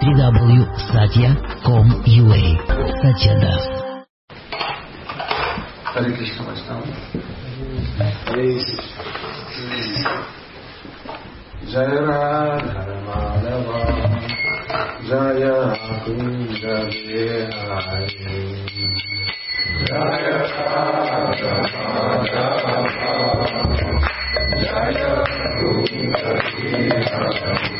www.satya.com.ua Satya Das. Hare Krishna. Jaya Radha Madhava Jaya Kunja Vihari Jaya Radha Madhava Jaya Kunja Vihari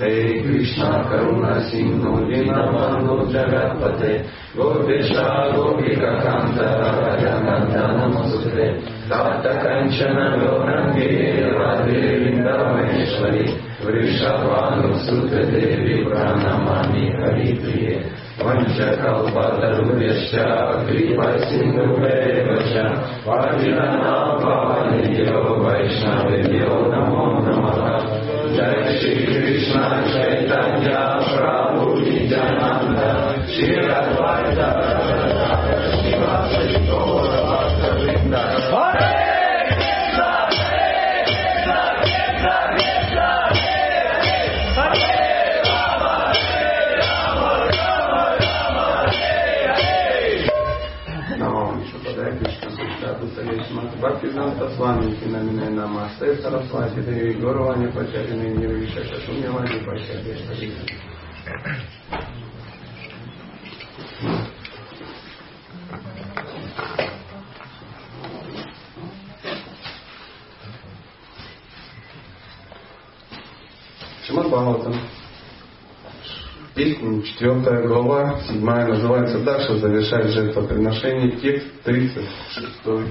हे कृष्णा करुणा सिंधु दीनबंधु जगत्पते गोपेशा गोपिकान्त जनन्दनमसुते कान्तकञ्चन गौरङ्गे राधे वृन्दावनेश्वरि वृषभानुसुते देवि प्राणमानि हरिप्रिये पञ्चकल्पतरुभ्यश्च कृपसिन्धुभ्येवश्च पाटिलनाभानिभ्यो वैष्णवेभ्यो नमो नमः। Krishna Chaitanya Prabhu Nityananda Shira Advaita Бхактиданта Свами Кинамине Намасте Сарасвати Деви Горовани Пачарины Нирвиша Шашуньявани Пачари Шарина Шимат Бхагаватам. Песня, четвертая глава, седьмая, называется Даша, завершает жертвоприношение, текст 36.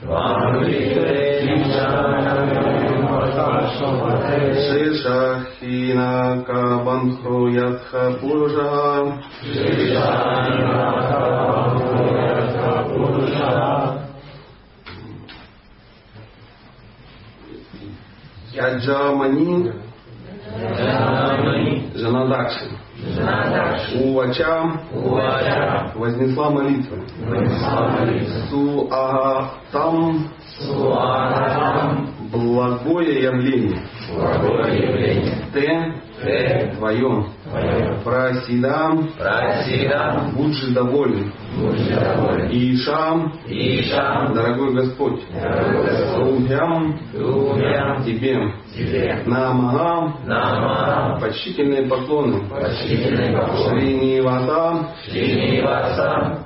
Кантая Трахина Твам лице Хишананга Макха Жена Увача вознесла молитву. Суагатам. Благое явление. Те твоем. Прасидам будь же доволен. Ишам. Дорогой Господь. Сумхям тебе. Намагам. Почтительные поклоны. Шриниваса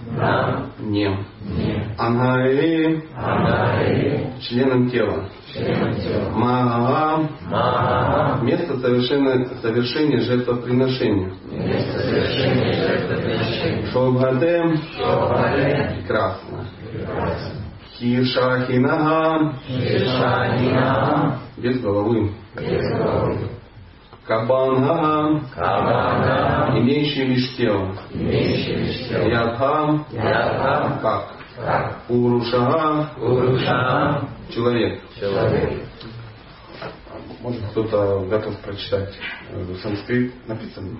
Нам нем. Ангаре членом тела. Мага. Место совершения, совершения жертвоприношения. Шобхатем прекрасно. Хишахинага без головы. Кабанга имеющий лишь тело. Ядха как? Урушага человек. Может кто-то готов прочитать э, санскрит написано?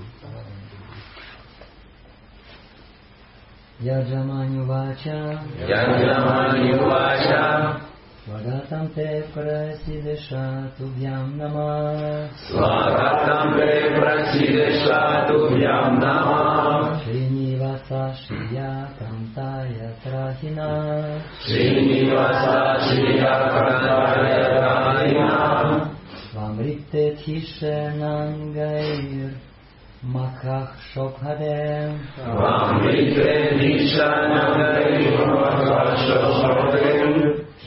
Яджаманювача Яджаманювача Свагатам те स्वगतं ते प्रसीदशाभ्यां नमः स्वागतं ते प्रसीदशाभ्यां नमः श्रीनिवासा श्रिया कंता यत्राना श्रीनिवासा श्रिया कृतायत्राधिना स्वामृत्य शिषणाङ्गै मखिष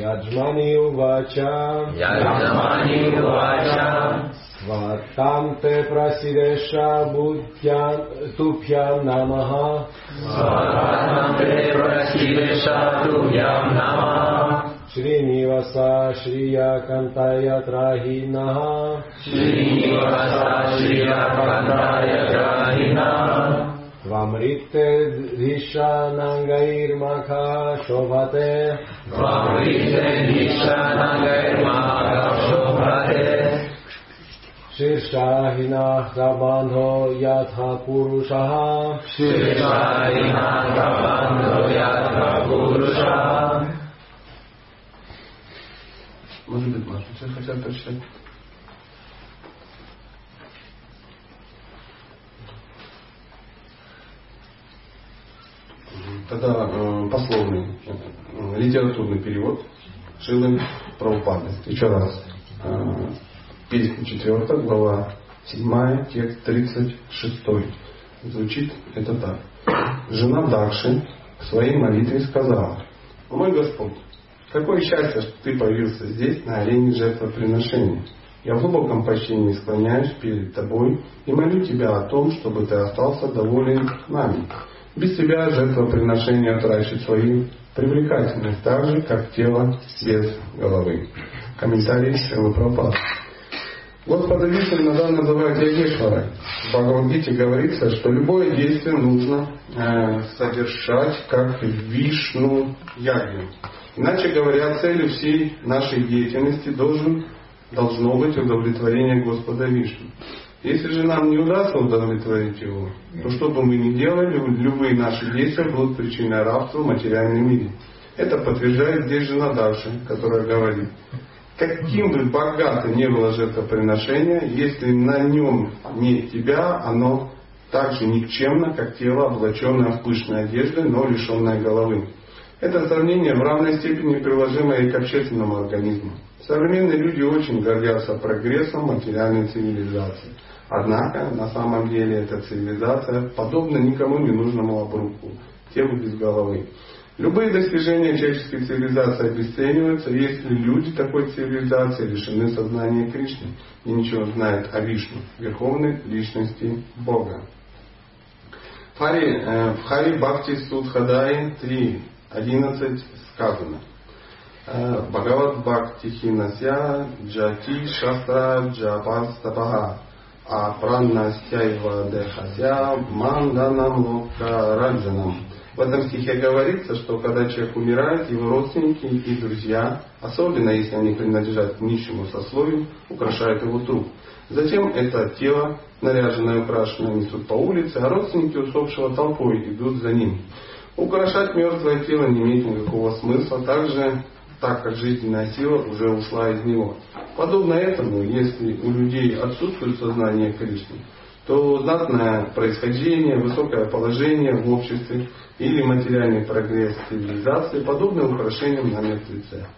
याजमाने उवाच। वाचा ते प्रसिदेश बुद्ध्या तुभ्यां नमः। नामः प्रसीदशाभ्यां नाम। श्रीनिवासा श्रियाकान्तायत्राहिनः श्रीनिवासा श्रीयान्ताय राहि Vamrite Vishanangair Makha Shobhate Vamrite Vishanangair Makha Shobhate Shirshahina Rabandho Yatha Purushaha Shirshahina Rabandho Yatha Purushaha Bunu bir bahsetsen kaçar kaçar. Тогда э, пословный, э, литературный перевод Шилы Прабхупады. Еще раз. Э, песня 4, глава 7, текст 36. Звучит это так. Жена Дакши в своей молитве сказала, «Мой Господь, Какое счастье, что ты появился здесь, на арене жертвоприношения. Я в глубоком почтении склоняюсь перед тобой и молю тебя о том, чтобы ты остался доволен нами. Без тебя жертвоприношение утрачивает свою привлекательность, так же, как тело без головы. Комментарий Шилы Прабхупады. Господа Вишну иногда называют Ягешварой. В Бхагавадгите говорится, что любое действие нужно э, содержать как Вишну Ягью. Иначе говоря, целью всей нашей деятельности должен, должно быть удовлетворение Господа Вишну. Если же нам не удастся удовлетворить его, то что бы мы ни делали, любые наши действия будут причиной рабства в материальном мире. Это подтверждает здесь жена Даши, которая говорит, каким бы богато ни было жертвоприношение, если на нем нет тебя, оно так же никчемно, как тело, облаченное в пышной одежды, но лишенное головы. Это сравнение в равной степени приложимо и к общественному организму. Современные люди очень гордятся прогрессом материальной цивилизации. Однако, на самом деле, эта цивилизация подобна никому не нужному обрубку, телу без головы. Любые достижения человеческой цивилизации обесцениваются, если люди такой цивилизации лишены сознания Кришны и ничего знают о Вишну, верховной личности Бога. Хари, э, в Хари Бхакти Судхадай 3 11 сказано. Бхагават Бхакти Хинася Джати Шастра Джапастапаха Апраннастяйва Дехася Манданам Лока Раджанам. В этом стихе говорится, что когда человек умирает, его родственники и друзья, особенно если они принадлежат нищему сословию, украшают его труп. Затем это тело, наряженное украшенное, несут по улице, а родственники усопшего толпой идут за ним. Украшать мертвое тело не имеет никакого смысла, также так как жизненная сила уже ушла из него. Подобно этому, если у людей отсутствует сознание Кришны, то знатное происхождение, высокое положение в обществе или материальный прогресс цивилизации подобны украшениям на мертвеце.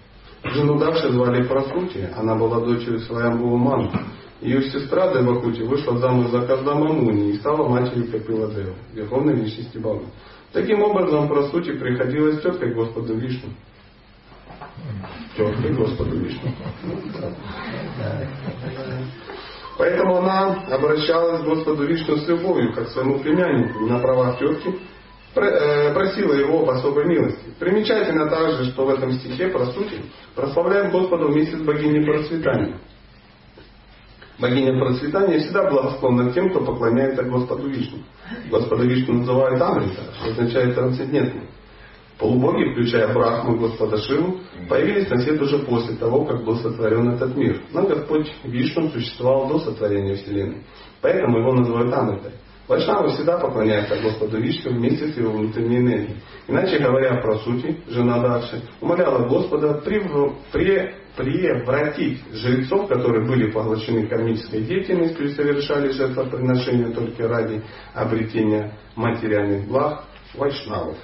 Жену Дакши звали Прасути, она была дочерью Сваямбува Мана. Ее сестра Девакути вышла замуж за Каздама Муни и стала матерью Капила Дева, верховной личности Бога. Таким образом, по сути, приходилось теткой Господу Вишну. Теткой Господу Вишну. Поэтому она обращалась к Господу Вишну с любовью, как к своему племяннику, на правах тетки, э, просила его об особой милости. Примечательно также, что в этом стихе, по сути, прославляет Господа вместе с богиней процветания. Богиня процветания всегда благосклонна тем, кто поклоняется Господу Вишну. Господа Вишну называют Амрита, что означает трансцендентный. Полубоги, включая Брахму и Господа Шиву, появились на свет уже после того, как был сотворен этот мир. Но Господь Вишну существовал до сотворения Вселенной. Поэтому его называют Амритой. Вайшнавы всегда поклоняются Господу Вишну вместе с его внутренней энергией. Иначе говоря про сути, жена Дакши умоляла Господа превратить жрецов, которые были поглощены кармической деятельностью и совершали жертвоприношения только ради обретения материальных благ, вайшнавов.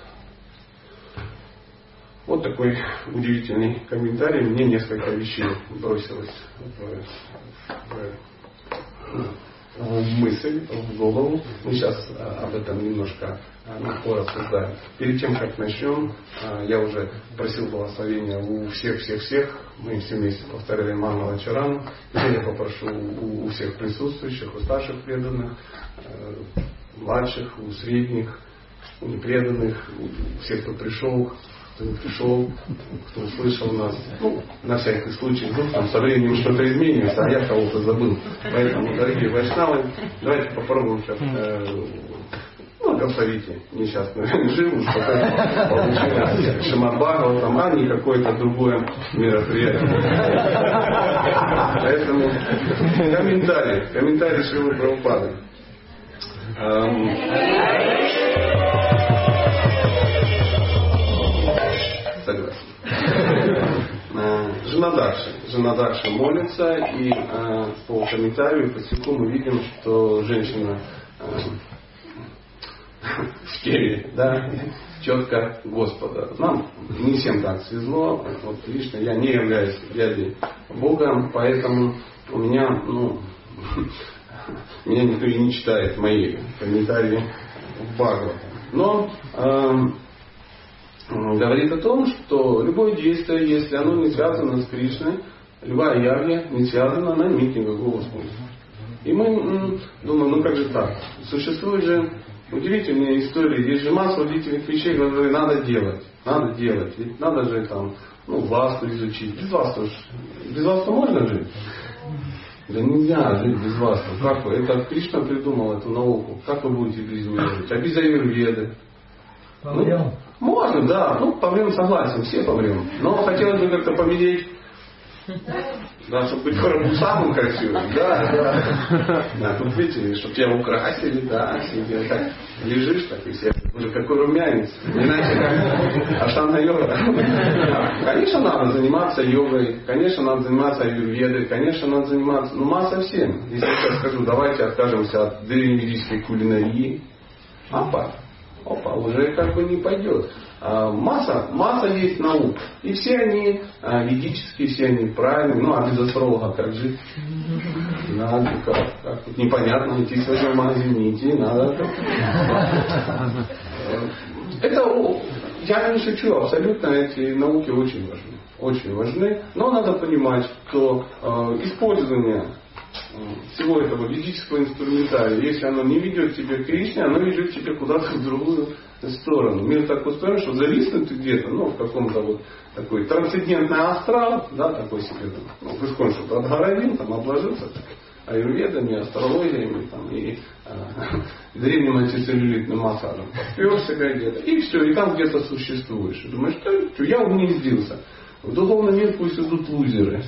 Вот такой удивительный комментарий. Мне несколько вещей бросилось в, в, в мысль, в голову. Мы сейчас а, об этом немножко а, рассуждаем. Перед тем, как начнем, а, я уже просил благословения у всех-всех-всех. Мы все вместе повторяли Мангала Чарану. Теперь я попрошу у всех присутствующих, у старших преданных, младших, у средних, у непреданных, у всех, кто пришел, кто не пришел, кто услышал нас. Ну, на всякий случай, ну, там со временем что-то изменится, а я кого-то забыл. Поэтому, дорогие вайшнавы, давайте попробуем сейчас э, ну, благословите несчастную живу, чтобы получилось Шамабхагава, там, а не какое-то другое мероприятие. Поэтому комментарий, комментарий Шивы Прабхупады. Жена Дакши молится, и э, по комментарию, по стиху мы видим, что женщина э, в теле, да, четко Господа. Нам не всем так свезло. Вот лично я не являюсь дядей Бога, поэтому у меня, ну, меня никто и не читает мои комментарии в Бхагавата. Но э, говорит о том, что любое действие, если оно не связано с Кришной, любая явля не связана, она не имеет никакого смысла. И мы думаем, ну как же так? Существует же удивительные истории, есть же масса удивительных вещей, которые надо делать. Надо делать. Ведь надо же там, ну, васту изучить. Без васту, без васту можно жить? Да нельзя жить без васту. Как вы? Это Кришна придумал эту науку. Как вы будете без нее жить? А без аюрведы? Помрем. Ну, можно, да. Ну, помрем согласен, все помрем. Но хотелось бы как-то помереть да, чтобы быть самым красивым. Да, да. Да, тут видите, чтобы тебя украсили, да, себе так лежишь, так и все. Уже какой румянец. Иначе как аштанга йога. Конечно, надо заниматься йогой, конечно, надо заниматься аюрведой, конечно, надо заниматься, ну, масса всем. Если я сейчас скажу, давайте откажемся от древнемедической кулинарии, опа, опа, уже как бы не пойдет. А, масса, масса есть наук. И все они а, ведические, все они правильные. Ну, а без астролога как жить? Надо, как, как непонятно, идти сегодня в магазин, идти, надо. Это, я не шучу, абсолютно эти науки очень важны. Очень важны. Но надо понимать, что э, использование всего этого ведического инструментария, если оно не ведет тебя к Кришне, оно ведет тебя куда-то в другую сторону. Мир так устроен, что зависнуть ты где-то, ну, в каком-то вот такой трансцендентный астрал, да, такой себе, ну, в искон что-то отгородил, там, обложился аюрведами, астрологиями, там, и э, древним антицеллюлитным массажем. Пьешь себя где-то, и все, и там где-то существуешь. И думаешь, что я угнездился. В духовный мир пусть идут лузеры.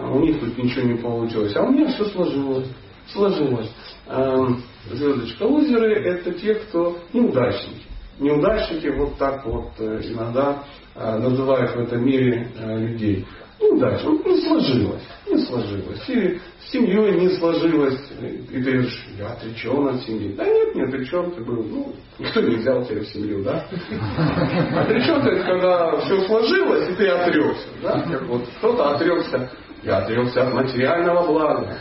А у них тут ничего не получилось. А у меня все сложилось. Сложилось. Эм, звездочка лузеры это те, кто неудачники. Неудачники вот так вот э, иногда э, называют в этом мире э, людей. Неудачно. Ну, не сложилось. Не сложилось. Или с семьей не сложилось. И ты говоришь, я отречен от семьи. Да нет, не отречен. Ты был, ну, никто не взял тебя в семью, да? Отречен это когда все сложилось, и ты отрекся. Да? Как вот кто-то отрекся я отрекся от материального блага.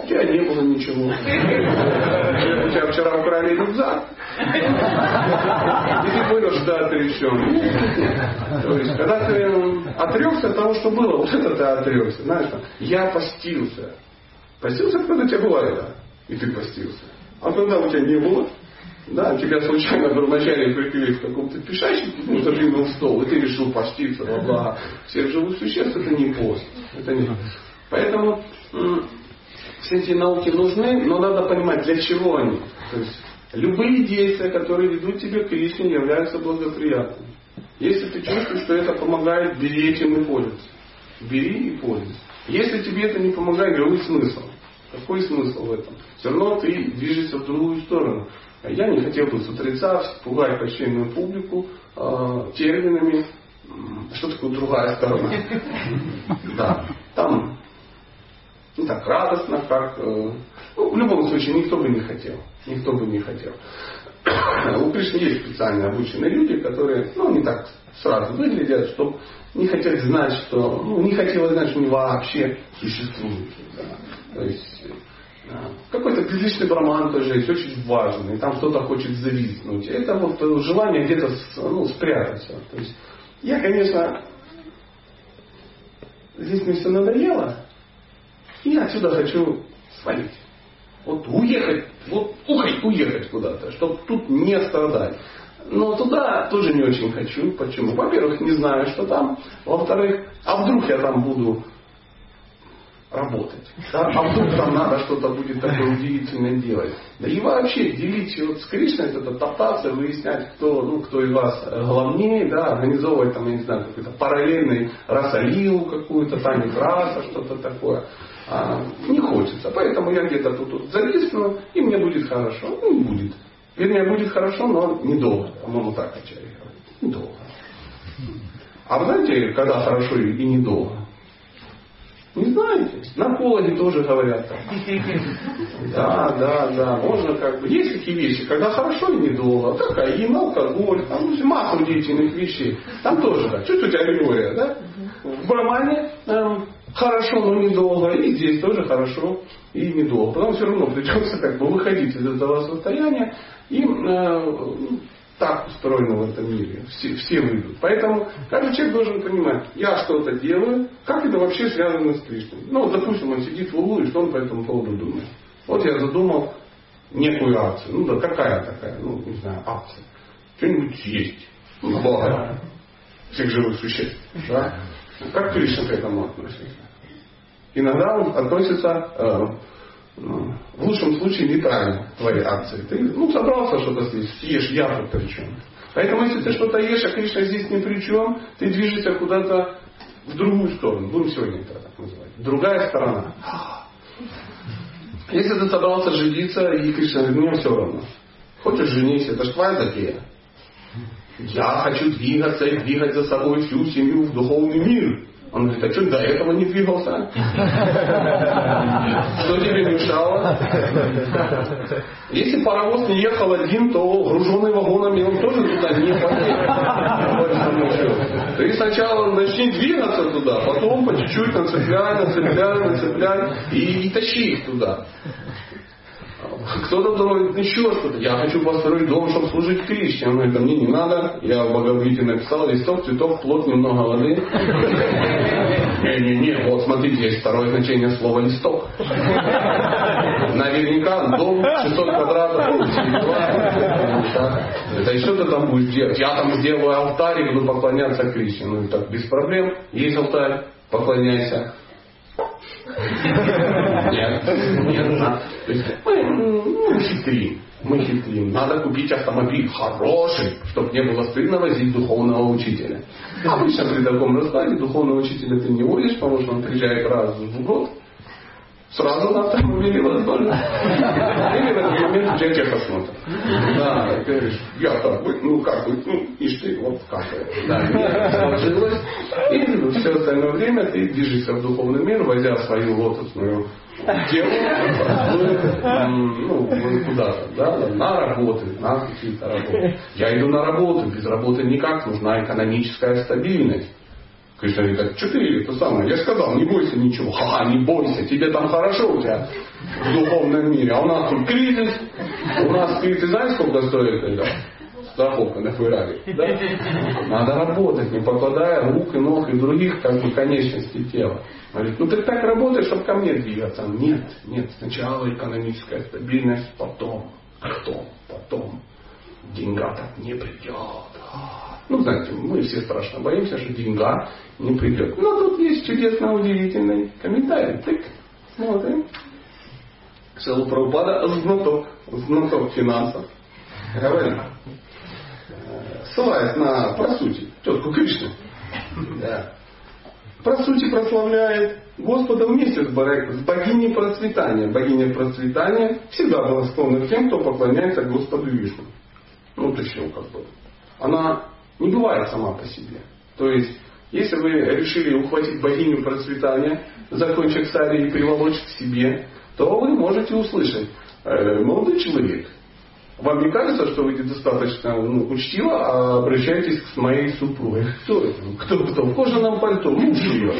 У тебя не было ничего. У тебя вчера украли рюкзак. И ты понял, что ты отречен. То есть, когда ты отрекся от того, что было, вот это ты отрекся. Знаешь, я постился. Постился, когда у тебя было это. И ты постился. А когда у тебя не было, да, тебя случайно бормочали прикрыли в каком-то пешащике, ну, задвинул стол, и ты решил поститься, бла бла Всех живых существ это не пост. Это не. Поэтому все эти науки нужны, но надо понимать, для чего они. То есть любые действия, которые ведут тебя к Кришне, являются благоприятными. Если ты чувствуешь, что это помогает, бери этим и пользуйся. Бери и пользуйся. Если тебе это не помогает, какой смысл? Какой смысл в этом? Все равно ты движешься в другую сторону. Я не хотел с утреца пугать почтенную публику э, терминами, что такое другая сторона. Да, там не так радостно, как... Э, ну, в любом случае, никто бы не хотел. Никто бы не хотел. У Кришны есть специально обученные люди, которые, ну, не так сразу выглядят, чтобы не хотели знать, что, ну, не хотелось знать, что они вообще существуют. Да. То есть какой-то приличный браман тоже есть, очень важный, и там кто-то хочет зависнуть. Это вот желание где-то ну, спрятаться. То есть я, конечно, здесь мне все надоело, и отсюда хочу свалить. Вот уехать, вот уехать, уехать куда-то, чтобы тут не страдать. Но туда тоже не очень хочу. Почему? Во-первых, не знаю, что там. Во-вторых, а вдруг я там буду работать. Да? А вдруг там надо что-то будет такое удивительное делать. Да и вообще делить вот с Кришной, это топтаться, выяснять, кто, ну, кто из вас главнее, да, организовывать там, я не знаю, какой-то параллельный расалил какую-то, танец раса, что-то такое. А, не хочется. Поэтому я где-то тут, тут зависну, и мне будет хорошо. Ну, будет. Вернее, будет хорошо, но недолго. По-моему, так Ачарья говорит. Недолго. А вы знаете, когда хорошо и недолго? Не знаете? Наркологи тоже говорят так. Да, да, да. Можно как бы. Есть такие вещи, когда хорошо и недолго. Кокаин, алкоголь, там массу удивительных вещей. Там тоже так. Чуть-чуть аллегория, да? В Брамане эм, хорошо, но недолго. И здесь тоже хорошо и недолго. Потом все равно придется как бы выходить из этого состояния и э, так устроено в этом мире. Все, все выйдут. Поэтому каждый человек должен понимать, я что-то делаю, как это вообще связано с Кришной. Ну, допустим, он сидит в углу, и что он по этому поводу думает. Вот я задумал некую акцию. Ну да, какая такая, ну, не знаю, акция. Что-нибудь есть. Ну, благо всех живых существ. Да? Как Кришна к этому относится? Иногда он относится э, в лучшем случае нейтрально твои акции. Ты ну, собрался что-то здесь, съешь, я тут при чем. Поэтому если ты что-то ешь, а Кришна здесь ни при чем, ты движешься куда-то в другую сторону. Будем сегодня это так называть. Другая сторона. Если ты собрался жениться, и Кришна говорит, мне все равно. Хочешь жениться, это же твоя затея. Я хочу двигаться и двигать за собой всю семью в духовный мир. Он говорит, а что до этого не двигался? Что тебе мешало? Если паровоз не ехал один, то груженный вагонами он тоже туда не поедет. Ты сначала начни двигаться туда, потом по чуть-чуть нацепляй, нацепляй, нацепляй и, и тащи их туда. Кто-то думает, еще что-то. Я хочу построить дом, чтобы служить Кришне. Он говорит, мне не надо. Я в Бхагавите написал листок, цветов, плод, немного воды. Не-не-не, вот смотрите, есть второе значение слова листок. Наверняка дом 600 квадратов. Это и что ты там будешь делать? Я там сделаю алтарь и буду поклоняться Кришне. Ну так без проблем. Есть алтарь, поклоняйся. Нет, нет. То есть мы, мы хитрим, мы хитрим. Надо купить автомобиль хороший, чтобы не было стыдно возить духовного учителя. Обычно при таком раскладе духовного учителя ты не водишь, потому что он приезжает раз в год, Сразу на автомобиле возможно. Или в этот момент у тебя техосмотр. Да, говоришь, я так быть, ну как быть, ну ишь ты, вот как это. Да, сложилось. И все остальное время ты движешься в духовный мир, возя свою лотосную делу ну, куда-то, да, на работы, на какие-то работы. Я иду на работу, без работы никак, нужна экономическая стабильность. Кришна говорит, что ты это самое, я сказал, не бойся ничего. Ха, не бойся, тебе там хорошо у тебя в духовном мире. А у нас тут кризис, у нас кризис, знаешь, сколько стоит это? страховка на Феррари. Да? Надо работать, не покладая рук и ног и других как бы конечностей тела. Говорит, ну ты так работаешь, чтобы ко мне двигаться. Нет, нет, сначала экономическая стабильность, потом, потом, потом. Деньга так не придет. Ну, знаете, мы все страшно боимся, что деньга не придет. Но тут есть чудесно удивительный комментарий. Так, смотрим. Шилу Прабхупада знаток, знаток финансов. Говорит, ссылаясь на про сути, тетку Кришны. Да. Про сути прославляет Господа вместе с, богиней процветания. Богиня процветания всегда была склонна к тем, кто поклоняется Господу Вишну. Ну, еще как бы. Она не бывает сама по себе. То есть, если вы решили ухватить богиню процветания, закончив сари и приволочь к себе, то вы можете услышать, э, молодой человек, вам не кажется, что вы достаточно ну, учтиво а обращаетесь к моей супруге? Кто это? Кто кто? В кожаном пальто. Муж ее.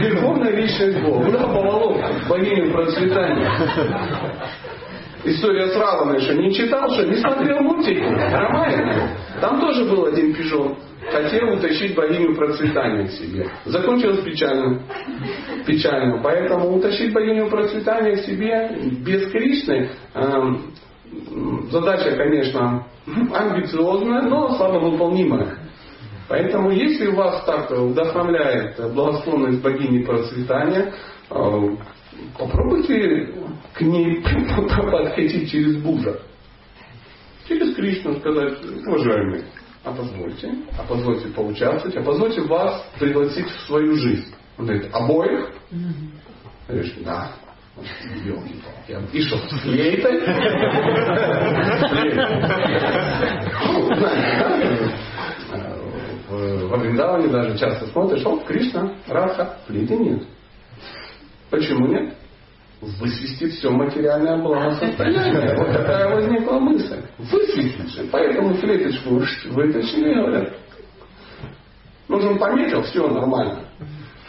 Верховная личность Бога. Куда поволок? Богиню процветания. История с Раваной, что не читал, что не смотрел мультики? Роман. Там тоже был один пижон. Хотел утащить богиню процветания к себе. Закончилось печально. Печально. Поэтому утащить богиню процветания к себе без Кришны эм, задача, конечно, амбициозная, но слабо выполнимая. Поэтому, если вас так вдохновляет благословность богини процветания, э, попробуйте к ней подходить через Бужа. Через Кришну сказать, уважаемый, а позвольте, а позвольте поучаствовать, а позвольте вас пригласить в свою жизнь. Он говорит, обоих? Говоришь, да. Елки-палки. И что, с флейтой? Во Вриндаване даже часто смотришь, о, Кришна, Радха, флейты нет. Почему нет? высвистит все материальное благосостояние. Вот такая возникла мысль. Высвистить же. Поэтому флеточку вытащили говорят, нужен пометил, все нормально.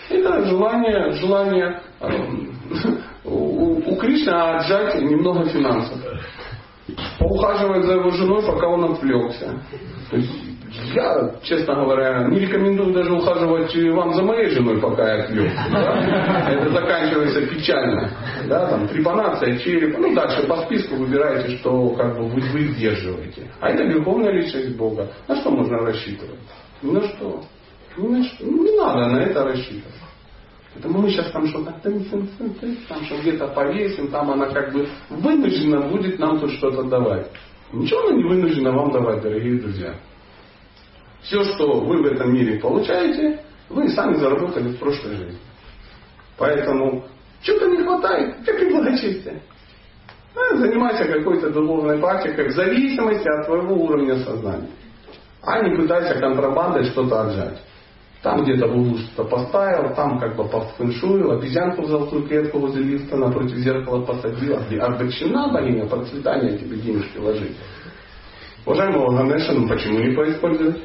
Это желание, желание у, у Кришны отжать немного финансов. Поухаживать за его женой, пока он отвлекся. То есть я, честно говоря, не рекомендую даже ухаживать вам за моей женой, пока я отвлек. Да? Это заканчивается печально. Да, там, трепанация черепа. Ну, дальше по списку выбираете, что как бы вы, вы сдерживаете. А это верховная личность Бога. На что можно рассчитывать? Ни на что. Ни на что. Ну, не надо на это рассчитывать. Поэтому мы сейчас там что-то там что где-то повесим, там она как бы вынуждена будет нам тут что-то давать. Ничего она не вынуждена вам давать, дорогие друзья. Все, что вы в этом мире получаете, вы сами заработали в прошлой жизни. Поэтому что-то не хватает, как и благочестие. Занимайся какой-то духовной практикой в зависимости от твоего уровня сознания. А не пытайся контрабандой что-то отжать. Там где-то в углу что-то поставил, там как бы подфэншуил, обезьянку в золотую клетку возле лифта напротив зеркала посадил. А дочина богиня процветания тебе денежки ложить. Уважаемый Ганеша, ну почему не поиспользовать?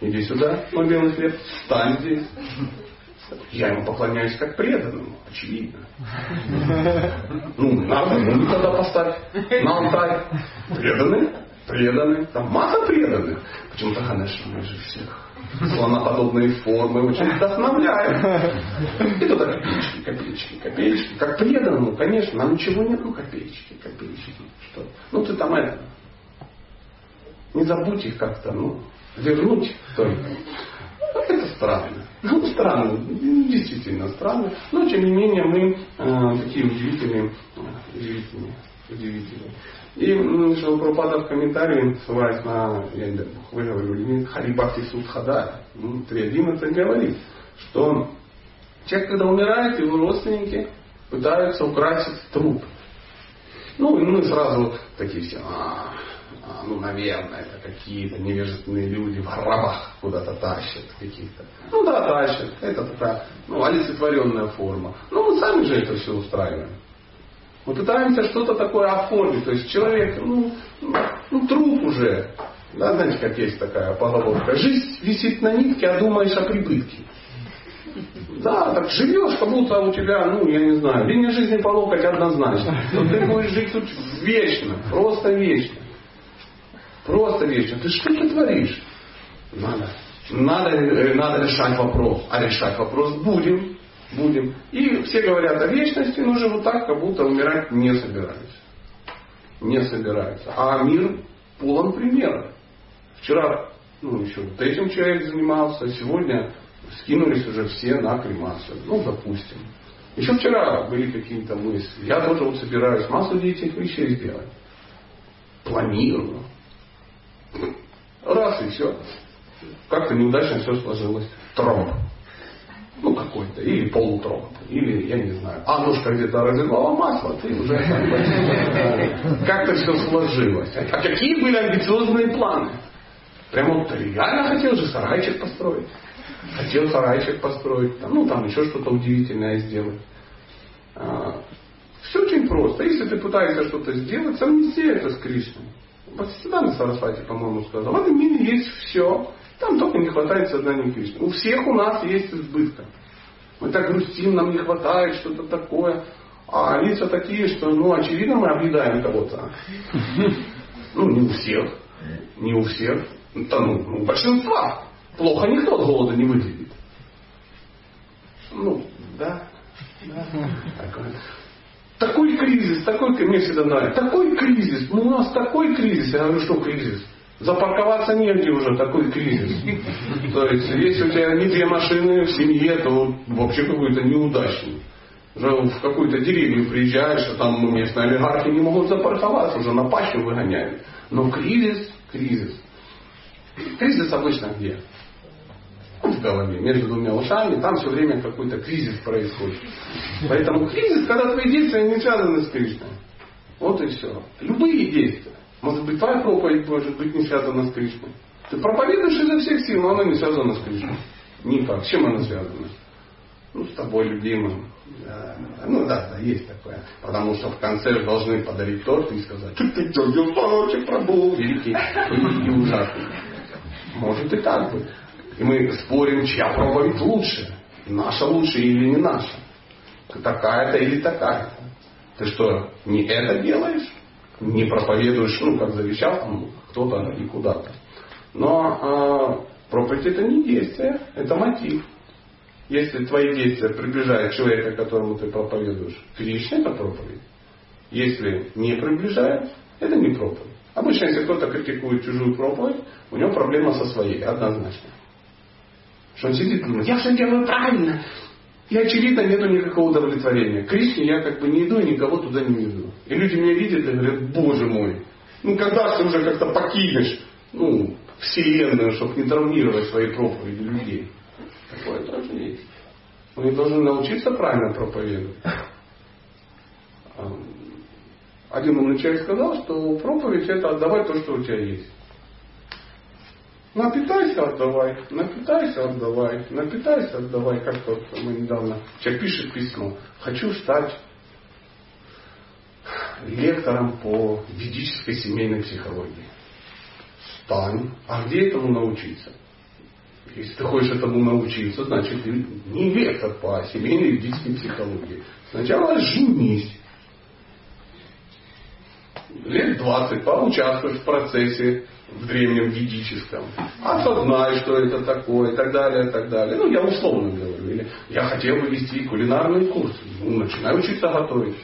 Иди сюда, мой белый хлеб, встань здесь. Я ему поклоняюсь как преданному, очевидно. Ну, надо, ну тогда поставь на алтарь. Преданный, преданный. Там масса преданных. Почему-то Ханеш же всех слоноподобные формы очень вдохновляют. И туда копеечки, копеечки, копеечки. Как преданному, конечно, нам ничего нет, ну копеечки, копеечки. Что? Ну ты там это. Не забудь их как-то, ну, вернуть только. Это странно. Ну, странно, действительно странно. Но, тем не менее, мы э, такие удивительные, удивительные, удивительные. И что Пропада в комментарии, ссылаясь на, я выговорю, Харибахти Судхада, 3.11 говорит, что человек, когда умирает, его родственники пытаются украсить труп. Ну, и мы сразу такие все, а, ну, наверное, это какие-то невежественные люди в гробах куда-то тащат каких-то. Ну да, тащат. Это такая, ну, олицетворенная форма. Ну, мы сами же это все устраиваем. Мы пытаемся что-то такое оформить. То есть человек, ну, ну труп уже. Да, знаете, как есть такая поговорка. Жизнь висит на нитке, а думаешь о прибытке. Да, так живешь, как будто у тебя, ну, я не знаю, линия жизни по локоть однозначно. Но ты будешь жить тут вечно, просто вечно. Просто вечно. Ты что ты творишь? Надо. Надо, э, надо решать вопрос. А решать вопрос будем. Будем. И все говорят о вечности, но живут так, как будто умирать не собираются. Не собираются. А мир полон примеров. Вчера ну, еще вот этим человек занимался, сегодня скинулись уже все на кремацию. Ну, допустим. Еще вчера были какие-то мысли. Я тоже вот собираюсь массу этих вещей сделать. Планирую. Раз и все. Как-то неудачно все сложилось. Тромб. Ну, какой-то. Или полутромб. Или, я не знаю, анушка где-то разливала масло, ты уже как-то все сложилось. А какие были амбициозные планы? Прямо вот реально хотел же сарайчик построить. Хотел сарайчик построить. Ну, там еще что-то удивительное сделать. А, все очень просто. Если ты пытаешься что-то сделать, совмести это с Кришной. Бхактисиданта Сарасвати, по-моему, сказал, в этом мире есть все. Там только не хватает сознания Кришны. У всех у нас есть избытка. Мы так грустим, нам не хватает что-то такое. А лица такие, что, ну, очевидно, мы объедаем кого-то. Ну, не у всех. Не у всех. Да, ну, у большинства. Плохо никто от голода не выглядит. Ну, да. Такой. кризис, такой, мне всегда нравится, такой кризис, ну у нас такой кризис, я говорю, что кризис? Запарковаться негде уже, такой кризис. То есть, если у тебя не две машины в семье, то вообще какой-то неудачный. Уже в какую-то деревню приезжаешь, а там местные олигархи не могут запарковаться, уже на пащу выгоняют. Но кризис, кризис. Кризис обычно где? В голове, между двумя ушами, там все время какой-то кризис происходит. Поэтому кризис, когда твои действия не связаны с Кришной. Вот и все. Любые действия. Может быть, твоя проповедь может быть не связана с Кришной. Ты проповедуешь изо всех сил, но она не связана с Кришной. Никак. С чем она связана? Ну, с тобой любимым. Да. Ну да, да, есть такое. Потому что в конце должны подарить торт и сказать, ты ты что, звоночек пробыл, великий и, и ужасный. Может и так быть. И мы спорим, чья проповедь лучше. Наша лучше или не наша. Такая-то или такая-то. Ты что, не это делаешь? Не проповедуешь, ну, как завещал там кто-то и куда-то. Но э, проповедь это не действие, это мотив. Если твои действия приближают человека, которому ты проповедуешь, Кришне это проповедь. Если не приближает, это не проповедь. Обычно, если кто-то критикует чужую проповедь, у него проблема со своей, однозначно. Что он сидит и думает, я все делаю правильно. И очевидно нету никакого удовлетворения. Кришне я как бы не иду и никого туда не веду. И люди меня видят и говорят, боже мой, ну когда ты уже как-то покинешь ну, вселенную, чтобы не травмировать свои проповеди людей. Такое тоже есть. Мы должны научиться правильно проповедовать. Один умный человек сказал, что проповедь это отдавать то, что у тебя есть. Напитайся, отдавай, напитайся, отдавай, напитайся, отдавай. Как вот мы недавно, человек пишет письмо. Хочу стать лектором по ведической семейной психологии. Стань. А где этому научиться? Если ты хочешь этому научиться, значит ты не лектор по семейной ведической психологии. Сначала женись лет 20 поучаствуешь в процессе в древнем ведическом, осознай, что это такое, и так далее, и так далее. Ну, я условно говорю. Или я хотел бы вести кулинарный курс. Ну, начинай учиться готовить.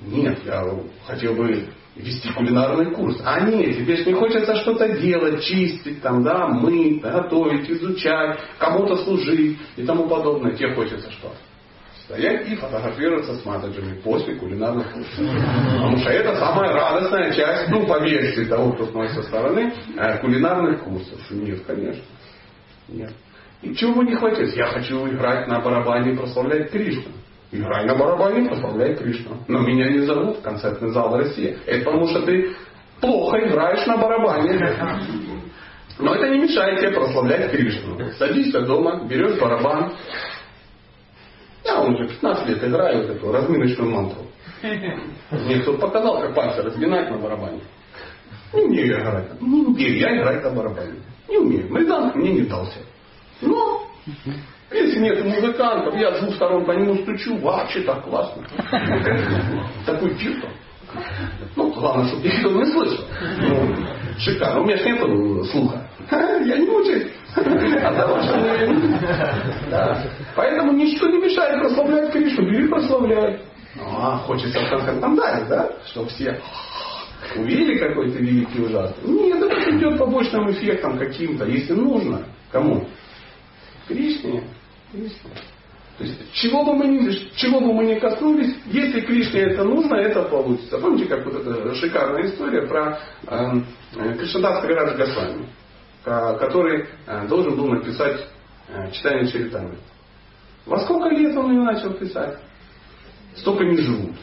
Нет, я хотел бы вести кулинарный курс. А нет, тебе же не хочется что-то делать, чистить, там, да, мыть, готовить, изучать, кому-то служить и тому подобное. Тебе хочется что? Стоять и фотографироваться с матаджами после кулинарных курсов. Потому что это самая радостная часть, ну, по того, кто смотрит со стороны, э, кулинарных курсов. Нет, конечно. Нет. И чего не хватит? Я хочу играть на барабане и прославлять Кришну. Играй на барабане прославляй Кришну. Но меня не зовут в концертный зал России. Это потому что ты плохо играешь на барабане. Но это не мешает тебе прославлять Кришну. Садишься дома, берешь барабан, я уже 15 лет играю вот эту разминочную мантру. Мне кто-то показал, как пальцы разминать на барабане. Не умею играть. Не умею я играть на барабане. Не умею. Мриданг мне не дался. Но если нет музыкантов, я с двух сторон по нему стучу, вообще так классно. Такой чисто. Ну, главное, чтобы никто не слышал. Ну, шикарно. У меня же нет слуха. Я не мучаюсь. А Поэтому ничто не мешает прославлять Кришну. Бери, прославляй. А, хочется в конце скандалить, да? Что все увидели какой-то великий ужасный. Нет, это идет побочным эффектом каким-то, если нужно. Кому? Кришне. Кришне. То есть, чего бы, мы ни, чего бы мы ни коснулись, если Кришне это нужно, это получится. Помните, как вот эта шикарная история про э, Кришнадас Кавирадж Госвами, который должен был написать читание Чаритамы. Во сколько лет он ее начал писать? Столько не живут.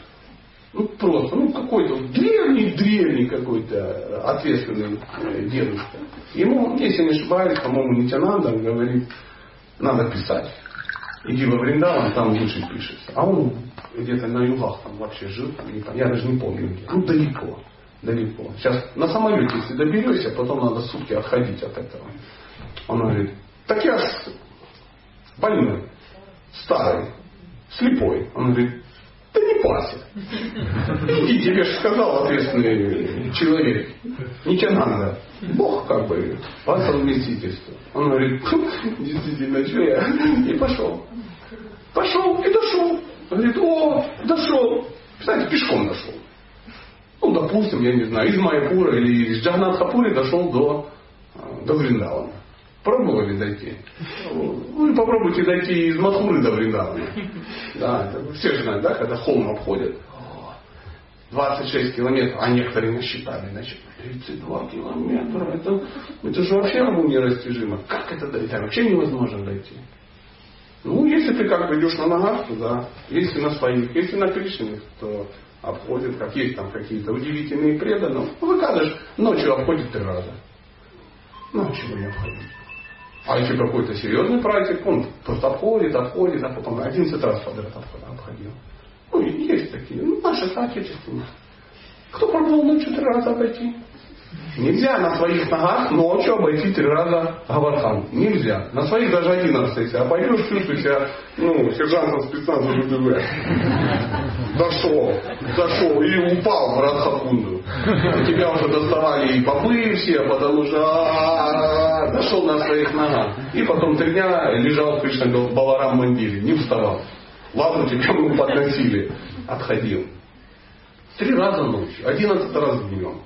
Ну, просто, ну, какой-то древний-древний какой-то ответственный э, дедушка. Ему, если не ошибаюсь, по-моему, Нитянанда говорит, надо писать. Иди во Вриндаван, там лучше пишется. А он где-то на югах там вообще жил, я даже не помню где. Ну, далеко, далеко. Сейчас на самолете, если доберешься, потом надо сутки отходить от этого. Он говорит, так я больной, старый, слепой. Он говорит, да не парься. Иди, тебе же сказал ответственный человек. Не тебе надо. Бог как бы по совместительству. Он говорит, действительно, что я? И пошел. Пошел и дошел. Говорит, о, дошел. Кстати, пешком дошел. Ну, допустим, я не знаю, из Майпура или из Джагнатхапури дошел до, до Вриндавана. Пробовали дойти? Ну, попробуйте дойти из Махуры до Вриндавана. Да, это, все же знают, да, когда холм обходят. 26 километров, а некоторые насчитали, значит, 32 километра, это, это же вообще уму нерастяжимо. Как это дойти? Вообще невозможно дойти. Ну, если ты как бы идешь на ногах, то да. Если на своих, если на Кришне, то обходит, как есть там какие-то удивительные преданные. Ну, выкажешь, ночью обходит три раза. Ночью не обходить. А если какой-то серьезный праздник, он просто обходит, обходит, а потом 11 раз подряд обходил. Ну, есть такие, ну, наши соотечественники. Кто пробовал ночью три раза обойти? Нельзя на своих ногах ночью обойти три раза Гавархан. Нельзя. На своих даже один раз, если обойдешь, чувствуй себя, ну, сержантом спецназа ВДВ. Дошел, дошел и упал в Радхакунду. Тебя уже доставали и бобы все, потому что а, дошел на своих ногах. И потом три дня лежал в Кришна Баларам Мандире, не вставал. Ладно, тебя мы подносили. Отходил. Три раза ночью, одиннадцать раз днем.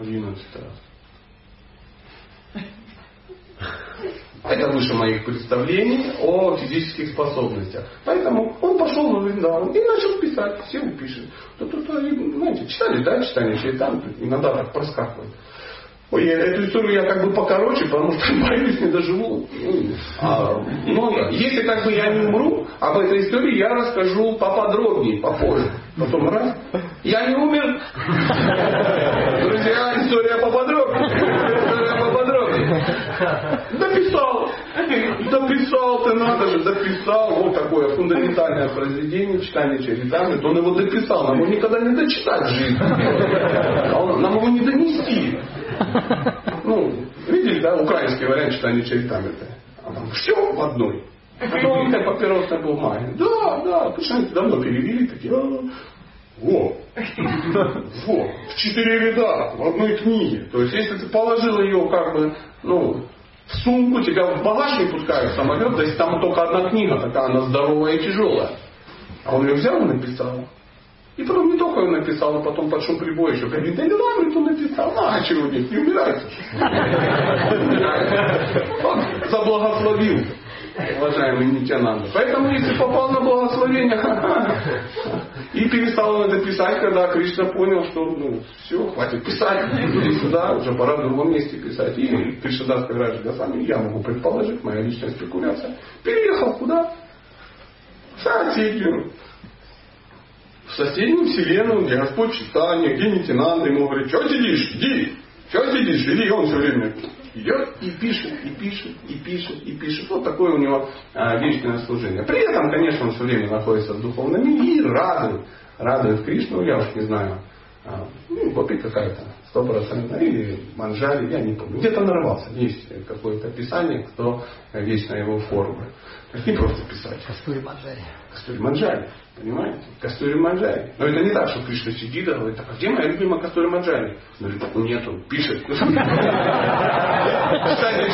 11 раз. Это выше моих представлений о физических способностях. Поэтому он пошел на Вриндаван и начал писать. Все пишет. То-то-то, знаете, читали, да, читание, там иногда так проскакивает. Ой, эту историю я как бы покороче, потому что боюсь, не доживу. А, много. Если как бы я не умру, об этой истории я расскажу поподробнее, попозже. Потом раз. Я не умер. История поподробнее. Поподробнее. Дописал. Дописал ты надо же, дописал. Вот такое фундаментальное произведение, читание Чаритамрит. Он его дописал. Нам его никогда не дочитать в жизни. А нам его не донести. Ну, видели, да, украинский вариант читания Чаритамрита? А там все в одной. Тонкая папиросная бумага. Да, да, почему давно перевели такие. «А, во, во, в четыре ряда, в одной книге. То есть, если ты положил ее как бы, ну, в сумку, тебя в багаж не пускают самолет, то есть там только одна книга, такая она здоровая и тяжелая. А он ее взял и написал. И потом не только он написал, но потом под шум прибоя еще говорит, да не ладно, кто написал, а чего нет, не умирайте. Он заблагословил, уважаемый Нитянанда. Поэтому если попал на благословение, и перестал это писать, когда Кришна понял, что ну, все, хватит писать, сюда, уже пора в другом месте писать. И Кришнадас Каграджи Госвами, я могу предположить, моя личная спекуляция, переехал куда? В соседнюю в соседнюю вселенную, где Господь читание, где Нитинанда ему говорит, что сидишь, иди, что сидишь, иди, он все время идет и пишет, и пишет, и пишет, и пишет. Вот такое у него а, вечное служение. При этом, конечно, он все время находится в духовном мире и радует, радует Кришну, я уж не знаю, ну, гопи какая-то, стопроцентно, или манжари, я не помню. Где-то нарвался, есть какое-то описание, кто вечно его формы. Не просто писать. Кастури Манджари. Кастури Манджари, понимаете? Кастури Манджари. Но это не так, что Кришна сидит и говорит, так а где моя любимая Кастури Манджари? Ну, говорит, так нету, пишет. Кстати,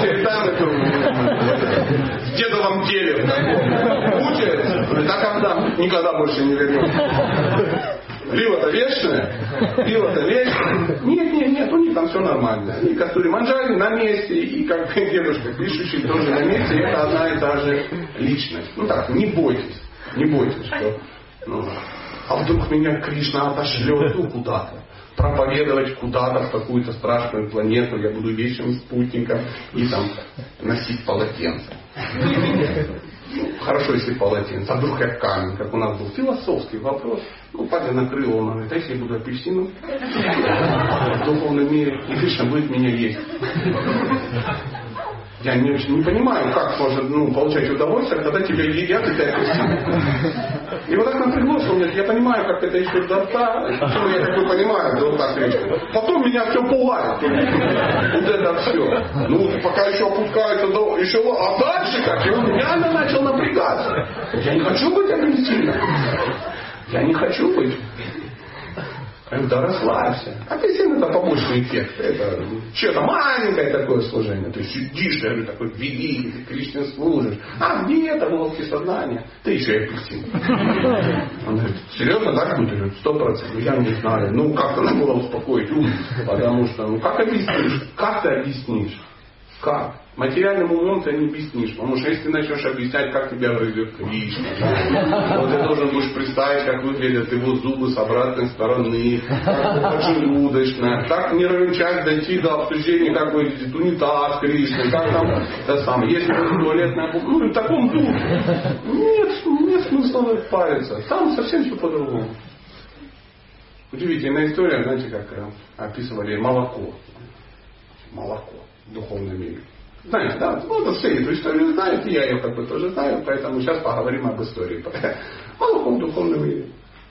Чаритамриту в дедовом теле мучается. Говорит, а когда? Никогда больше не вернется. Пиво-то вечное, пиво-то вечное. Нет, нет, нет, у них там все нормально. И Кастури Манджари на месте, и как дедушка пишущий тоже на месте, это одна и та же личность. Ну так, не бойтесь, не бойтесь, что ну, а вдруг меня Кришна отошлет ну, куда-то проповедовать куда-то в какую-то страшную планету, я буду вечным спутником и там носить полотенце. Хорошо, если полотенце, а вдруг я камень, как у нас был философский вопрос. Ну, падя накрыл, он говорит, а если я буду апельсином в духовном мире, и Кришна будет меня есть. Я не не понимаю, как можно ну, получать удовольствие, когда тебя едят и апельсин. И вот так напрягло, что я понимаю, как это еще до рта, ну, я как понимаю, до рта. Потом меня все пугает. Вот это все. Ну, пока еще опускается до... Еще, а дальше как? И он реально начал напрягаться. Я не хочу быть апельсином. Я не хочу быть. Да расслабься. Апельсин это побочный эффект. Это что-то маленькое такое служение. Ты сидишь, говорю, такой великий, ты Кришне служишь. А где это волки сознания? Ты еще и апельсин. Он говорит, серьезно так будет? Сто процентов. Я не знаю. Ну, как-то надо было успокоить ум. Потому что, ну, как объяснишь? Как ты объяснишь? Как? Материальным умом ты не объяснишь. Потому что если начнешь объяснять, как тебя грызет Кришна, да, вот ты должен будешь представить, как выглядят его зубы с обратной стороны, как поджелудочная, как не равенчать дойти до обсуждения, как выглядит унитаз Кришны, как там, это самое, если туалетная бумага, ну, в таком духе. Нет, нет смысла париться. Там совсем все по-другому. Удивительная история, знаете, как э, описывали молоко. Молоко в духовном мире. Знаете, да, вот все эту историю знают, и я ее как бы тоже знаю, поэтому сейчас поговорим об истории. Молоко в духовном мире.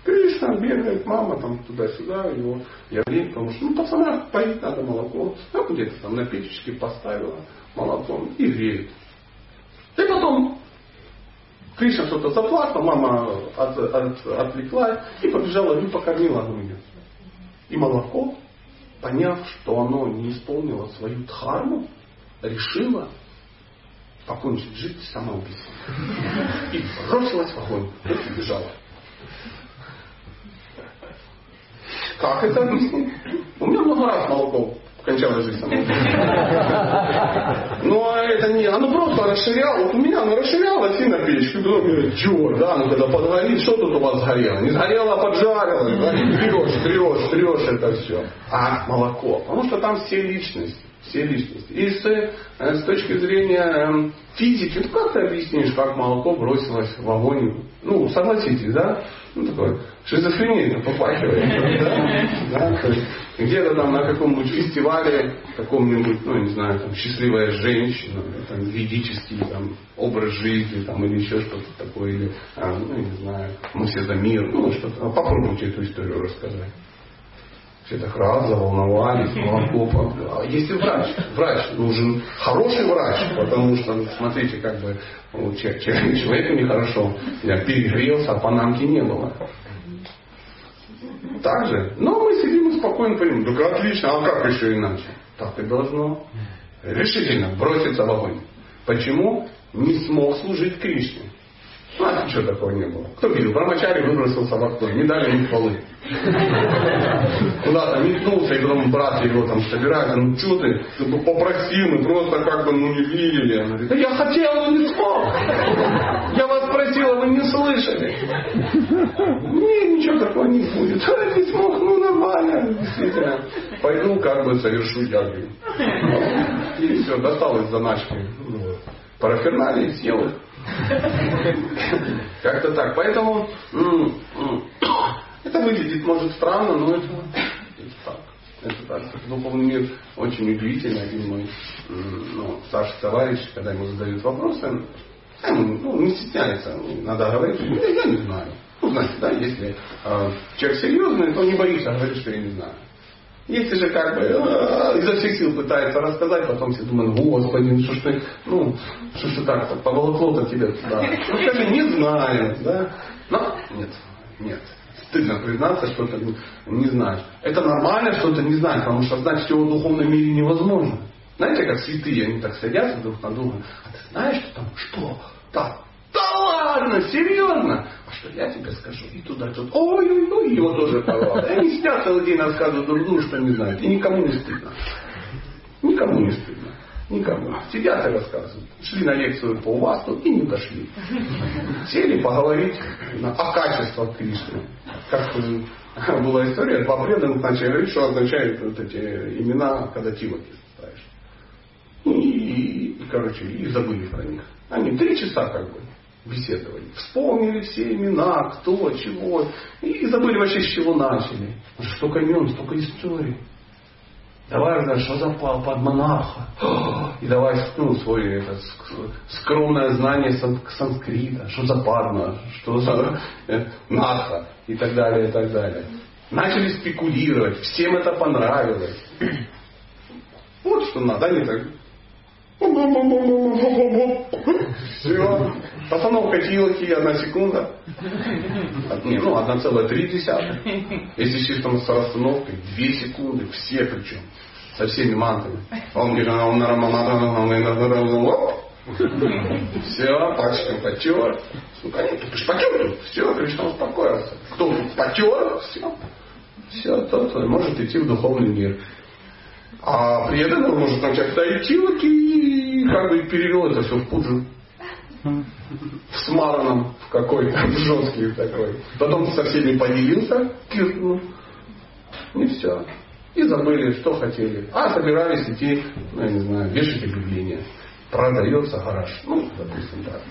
Кришна бегает, мама там туда-сюда, его явление, потому что, ну, пацана поить надо молоко. А где-то там на печечке поставила молоком и греет. И потом Кришна что-то заплакал, мама от, от, отвлекла и побежала и покормила грудью. И молоко, поняв, что оно не исполнило свою дхарму, решила покончить жизнь самоубийством. И бросилась в огонь. И убежала. Как это объяснить? У меня много раз молоко кончалась жизнь самоубийством. Но это не, оно просто расширяло. Вот у меня оно расширялось и на печке. Потом черт, да, ну когда подгорит, что тут у вас сгорело? Не сгорело, а поджарило. Да? Трешь, трешь, трешь это все. А молоко, потому что там все личности все личности. И с, э, с точки зрения эм, физики, ну как ты объяснишь, как молоко бросилось в огонь? Ну, согласитесь, да? Ну, такое шизофрения попахивает. Да? Да? Где-то там на каком-нибудь фестивале, каком-нибудь, ну, не знаю, там, счастливая женщина, там, ведический там, образ жизни, там, или еще что-то такое, или, а, ну, не знаю, мы все за мир, ну, что-то. Попробуйте эту историю рассказать. Все так раз заволновались, молоко. А если врач, врач нужен хороший врач, потому что, смотрите, как бы человеку нехорошо, я перегрелся, а панамки не было. Так же. Но мы сидим и спокойно понимаем, так отлично, а как еще иначе? Так и должно. Решительно броситься в огонь. Почему? Не смог служить Кришне. Ну, а ничего такого не было. Кто видел? Брамачари выбросился в окно, не дали ему полы. Куда-то метнулся, и потом брат его там собирает, ну что ты, ты бы попросил, мы просто как бы ну не видели. Он говорит, да я хотел, но не смог. Я вас просил, а вы не слышали. Нет, ничего такого не будет. А не смог, ну нормально, действительно. Пойду как бы совершу ягу. И все, достал из заначки. Параферналии, съел их. Как-то так. Поэтому это выглядит, может, странно, но это, так. Это так. Духовный мир очень удивительный. Один мой ну, старший товарищ, когда ему задают вопросы, он ну, не стесняется. Надо говорить, я, я не знаю. Ну, знаете, да, если э, человек серьезный, то не боится говорить, что я не знаю. Если же как бы э, изо всех сил пытается рассказать, потом все думают, господи, ну что ж ты, ну, что ж ты так поволокло-то тебе туда. Ну скажи, не знаю, да. Но нет, нет. Стыдно признаться, что ты не знаешь. Это нормально, что ты не знаешь, потому что знать все в духовном мире невозможно. Знаете, как святые, они так садятся друг на друга. А ты знаешь, что там? Что? Так. Ладно, серьезно? А что я тебе скажу? И туда, тут, ой-ой-ой, его тоже порвало. Они сидят целый день рассказывают друг другу, что не знают. И никому не стыдно. Никому не стыдно. Никому. Сидят и рассказывают. Шли на лекцию по УАСу и не дошли. Сели поговорить о качествах Кришны. Как была история, два преданных начали говорить, что означают вот эти имена, когда тилоки ставишь. И, и, и, короче, и забыли про них. Они три часа как бы беседовали. Вспомнили все имена, кто, чего. И забыли вообще, с чего начали. Столько имен, столько историй. Давай, знаешь, что за под монарха? И давай ну, свое это, скромное знание санскрита. Что за парма, что за э, надха и так далее, и так далее. Начали спекулировать, всем это понравилось. Вот что надо, они так все. Постановка килоки, одна секунда. Не, ну, одна целая три десятых. Если чисто с расстановкой, две секунды, все причем. Со всеми мантами. Он все, пальчиком потер. Ну, конечно, ты потер. Все, Кришна успокоился. Кто потер, все. Все, тот может идти в духовный мир. А при этом он может начать идти вот и как бы перевел это все в пуджу. В смаранном, в какой-то, в жесткий такой. Потом со всеми поделился, киркнул. И все. И забыли, что хотели. А собирались идти, ну, я не знаю, вешать объявление. Продается гараж. Ну, допустим, да.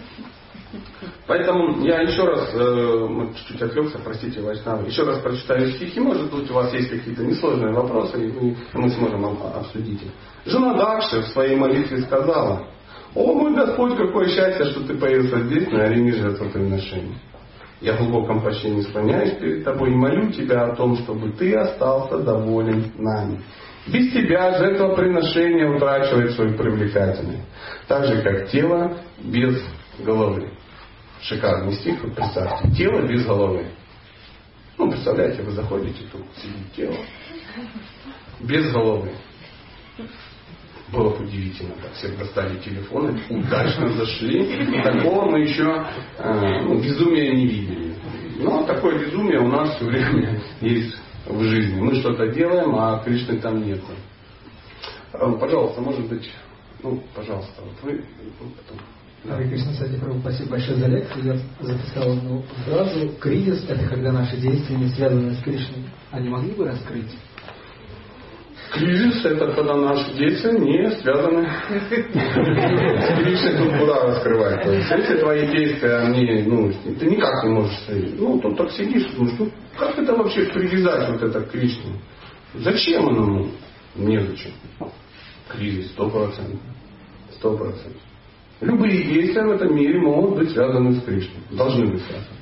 Поэтому я еще раз, э, чуть-чуть отвлекся, простите, Вайшнава, еще раз прочитаю стихи, может быть у вас есть какие-то несложные вопросы, и мы, мы сможем обсудить их. Жена Дакши в своей молитве сказала, «О мой Господь, какое счастье, что ты появился здесь на арене жертвоприношений. Я в глубоком почтении склоняюсь перед тобой и молю тебя о том, чтобы ты остался доволен нами. Без тебя жертвоприношение утрачивает свою привлекательность, так же как тело без головы шикарный стих, вот представьте, тело без головы. Ну, представляете, вы заходите, тут сидит тело без головы. Было удивительно, так все достали телефоны, удачно зашли. Такого мы еще э, ну, безумия не видели. Но такое безумие у нас все время есть в жизни. Мы что-то делаем, а Кришны там нет. Э, пожалуйста, может быть, ну, пожалуйста, вот вы потом. Харе Кришна, кстати, Прабhu, спасибо большое за лекцию. Я записал одну фразу. Кризис – это когда наши действия не связаны с Кришной. Не могли бы раскрыть? Кризис – это когда наши действия не связаны с Кришной. Тут куда раскрывать? То есть, если твои действия, они, ну, ты никак не можешь, ну, тут так сидишь, думаешь, ну, как это вообще привязать вот это к Кришне? Зачем оно? Ну, незачем. Кризис, сто процентов. Сто процентов. Любые действия в этом мире могут быть связаны с Кришной. Должны быть связаны.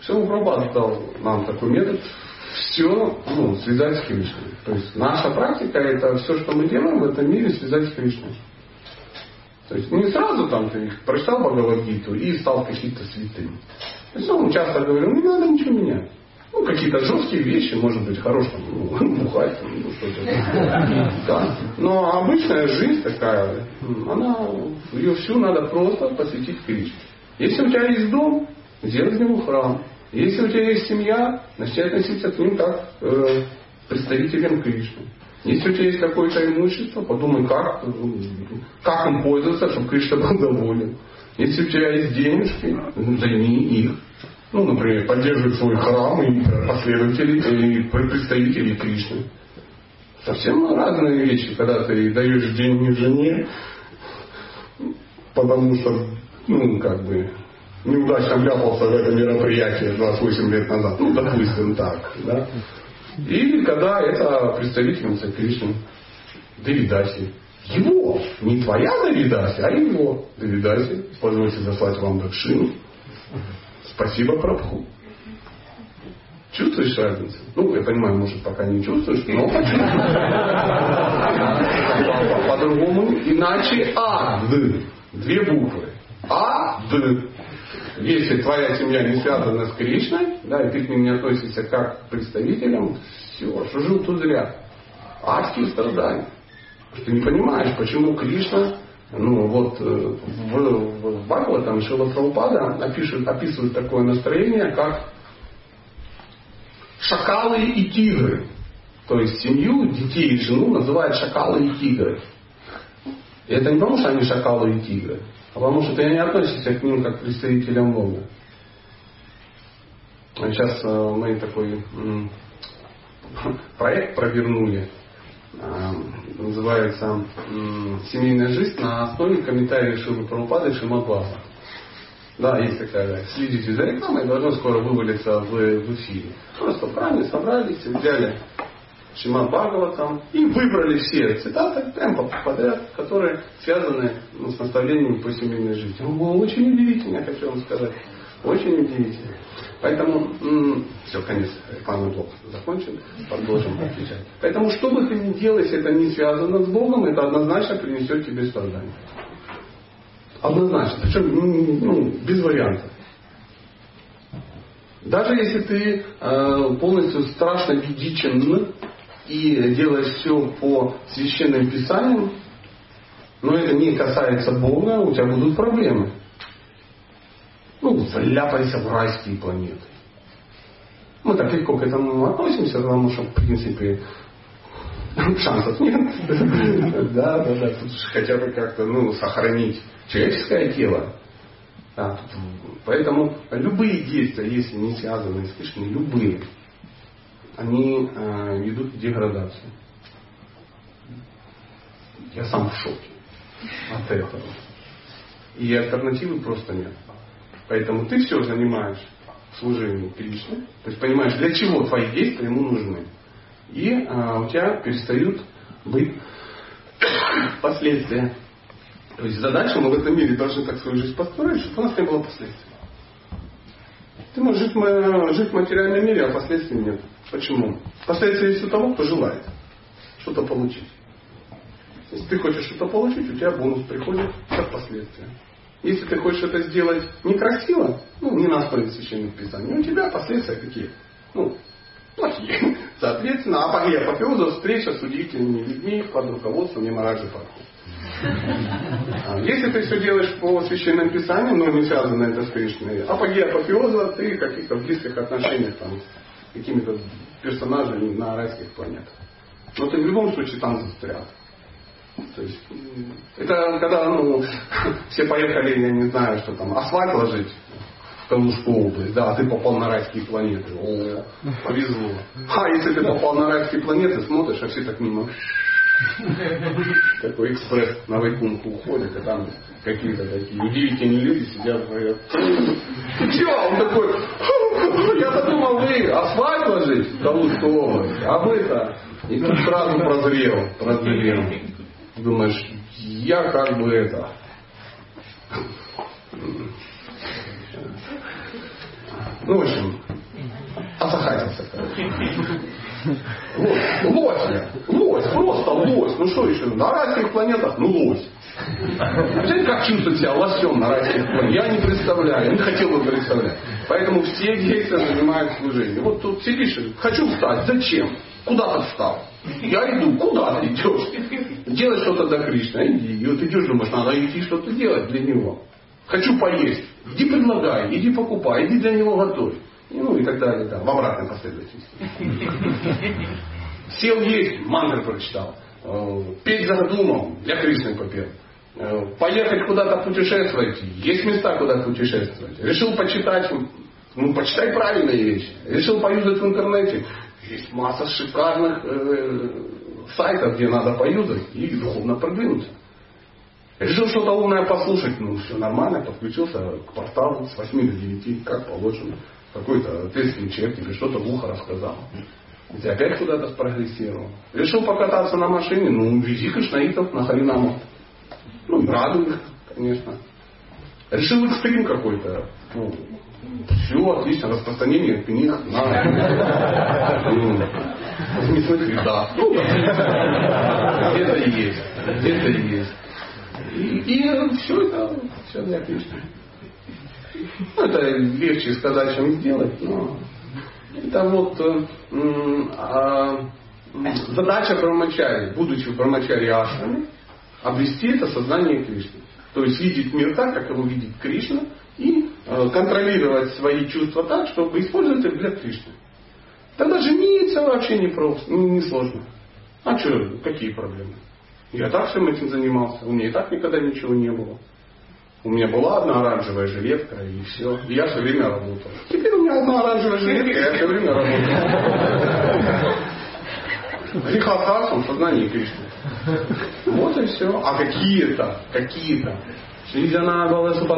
Все Прабхупад дал нам такой метод все ну, связать с Кришной. То есть наша практика это все, что мы делаем в этом мире, связать с Кришной. То есть не сразу там ты прочитал Бхагавадгиту и стал каким-то святым. То есть он часто говорил, не надо ничего менять. Ну, какие-то жесткие вещи, может быть, хорош там, ну, бухать, ну, что-то. Да. Но обычная жизнь такая, она, ее всю надо просто посвятить Кришне. Если у тебя есть дом, сделай из него храм. Если у тебя есть семья, начни относиться к ним как э, представителям Кришны. Если у тебя есть какое-то имущество, подумай, как, как им пользоваться, чтобы Кришна был доволен. Если у тебя есть денежки, займи их. Ну, например, поддерживает свой храм и последователи, и представители Кришны. Совсем разные вещи, когда ты даешь деньги жене, потому что, ну, как бы, неудачно вляпался в это мероприятие 28 лет назад. Ну, допустим, так. Да? Или когда это представительница Кришны, Давидаси. Его, не твоя Давидаси, а его Давидаси. Позвольте заслать вам докшину Спасибо, Прабху. Чувствуешь разницу? Ну, я понимаю, может, пока не чувствуешь, но по-другому. Иначе А, Д. Две буквы. А, Д. Если твоя семья не связана с Кришной, да, и ты к ним не относишься как к представителям, все, жил тут зря. Адские страдания. Ты не понимаешь, почему Кришна ну вот э, в, в Бхагаватам Шила Прабхупада опишет, описывает такое настроение, как шакалы и тигры. То есть семью, детей и жену называют шакалы и тигры. И это не потому, что они шакалы и тигры, а потому что ты не относишься к ним как к представителям Бога. Сейчас э, мы такой проект провернули, называется «Семейная жизнь» на основе комментариев Шилы Прабхупады и Шимадбаса. Да, есть такая, следите за рекламой, должно скоро вывалиться в, в эфире. Просто правильно собрались, взяли Шиман там и выбрали все цитаты прямо подряд, которые связаны ну, с наставлениями по семейной жизни. Было очень удивительно, я хочу вам сказать. Очень удивительно. Поэтому, все, конец, рекламный блок закончен, продолжим отвечать. Поэтому, что бы ты ни делал, если это не связано с Богом, это однозначно принесет тебе страдания. Однозначно. Причем ну, ну, без вариантов. Даже если ты э, полностью страшно ведичен и делаешь все по священным писаниям, но это не касается Бога, у тебя будут проблемы. Вляпайся в райские планеты. Мы так легко к этому относимся, потому что, в принципе, шансов нет. Да, да, да. Тут хотя бы как-то ну, сохранить человеческое тело. Да, поэтому любые действия, если не связаны с Кришной, любые, они э, ведут к деградации. Я сам в шоке от этого. И альтернативы просто нет. Поэтому ты все занимаешь в служении Кришне, то есть понимаешь, для чего твои действия ему нужны. И э, у тебя перестают быть последствия то есть задача, мы в этом мире должны так свою жизнь построить, чтобы у нас не было последствий. Ты можешь жить, жить в материальном мире, а последствий нет. Почему? Последствия есть у того, кто желает что-то получить. Если ты хочешь что-то получить, у тебя бонус приходит как последствия. Если ты хочешь это сделать некрасиво, ну, не на основе священных писаний, у тебя последствия какие? Ну, плохие. Соответственно, апогея апофеоза встреча с удивительными людьми под руководством Немараджи Парху. А если ты все делаешь по священным писаниям, но не связано это с Кришной, апогея апофеоза, ты в каких-то близких отношениях там, с какими-то персонажами на райских планетах. Но ты в любом случае там застрял. То есть, это когда ну, все поехали, я не знаю, что там, асфальт ложить в Калужскую область, да, а ты попал на райские планеты. О, повезло. А если ты попал на райские планеты, смотришь, а все так мимо такой экспресс на Вайкунху уходит, и там какие-то такие удивительные люди сидят, говорят, что? Он такой, я-то думал, вы асфальт ложить в Калужскую область, а вы-то. И тут сразу прозрел, прозрел. Думаешь, я как бы это... Ну, в общем, осахатился, короче. Лось, лось. Лось, просто лось. Ну что еще? На райских планетах, ну лось. Представляете, как чувствует себя лосем на планетах? Я не представляю, не хотел бы представлять. Поэтому все действия занимают служение. Вот тут сидишь, хочу встать, зачем? Куда ты встал? Я иду, куда ты идешь? Делай что-то до Кришны, иди. И вот идешь, думаешь, надо идти что-то делать для него. Хочу поесть. Иди предлагай, иди покупай, иди для него готовь ну и так далее, да, в обратной последовательности. Сел есть, мантры прочитал. Э, петь задумал, для Кришны попел. Э, поехать куда-то путешествовать, есть места, куда путешествовать. Решил почитать, ну почитай правильные вещи. Решил поюзать в интернете. Есть масса шикарных э, сайтов, где надо поюзать и духовно продвинуться. Решил что-то умное послушать, ну все нормально, подключился к порталу с 8 до 9, как положено какой-то ответственный человек тебе что-то в ухо рассказал. И ты опять куда-то спрогрессировал. Решил покататься на машине, ну, вези кришнаитов на Харинаму. Ну, радует, конечно. Решил экстрим какой-то. Ну, Все, отлично, распространение книг на ну, мясных рядах. Ну, где-то есть, где-то есть. И, и все это, все для Кришны. Ну, это легче сказать, чем сделать, но это вот а, задача Брамачари, будучи Брамачари Ашраме, обрести это сознание Кришны. То есть видеть мир так, как его видит Кришна, и э, контролировать свои чувства так, чтобы использовать их для Кришны. Тогда жениться вообще не просто, ну, не сложно. А что, какие проблемы? Я так всем этим занимался, у меня и так никогда ничего не было. У меня была одна оранжевая жилетка, и все. И я все время работал. Теперь у меня одна оранжевая жилетка, и я все время работаю. Рихатхасом сознание Кришны. Вот и все. А какие-то, какие-то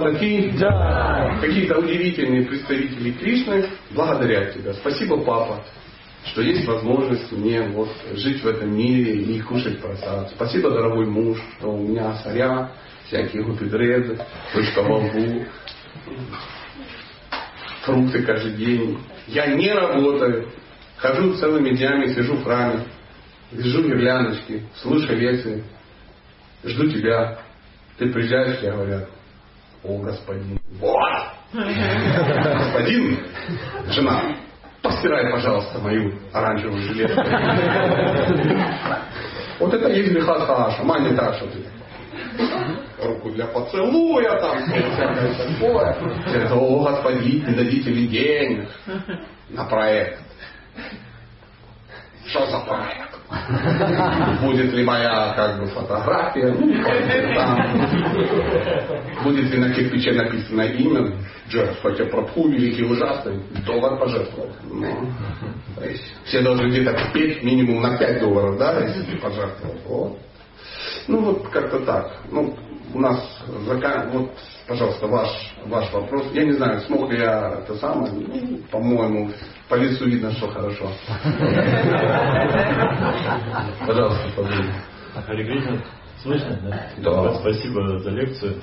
такие какие-то удивительные представители Кришны благодарят тебя. Спасибо, папа, что есть возможность мне вот жить в этом мире и кушать просад. Спасибо, дорогой муж, что у меня соря, всякие гупидреды, точка лбу, фрукты каждый день. Я не работаю, хожу целыми днями, сижу в храме, вяжу гирляндочки, слушаю лекции, жду тебя. Ты приезжаешь, тебе говорят, о, господин, вот, господин, жена, постирай, пожалуйста, мою оранжевую жилетку. Вот это есть греха так, что ты руку для поцелуя, там. Это, о, господин, не дадите ли денег на проект? Что за проект? Будет ли моя как бы фотография? Ну, там. Будет ли на кирпиче написано имя? Джордж, хотя Прабху великий ужасный, доллар пожертвовал. Ну, то есть все должны где-то петь минимум на 5 долларов, да, если ты пожертвовал. Вот. Ну вот как-то так. Ну, у нас вот, пожалуйста, ваш, ваш вопрос. Я не знаю, смог ли я это самое, ну, по-моему, по лицу видно, что хорошо. Пожалуйста, подумайте. Слышно? Да? Да. Спасибо за лекцию.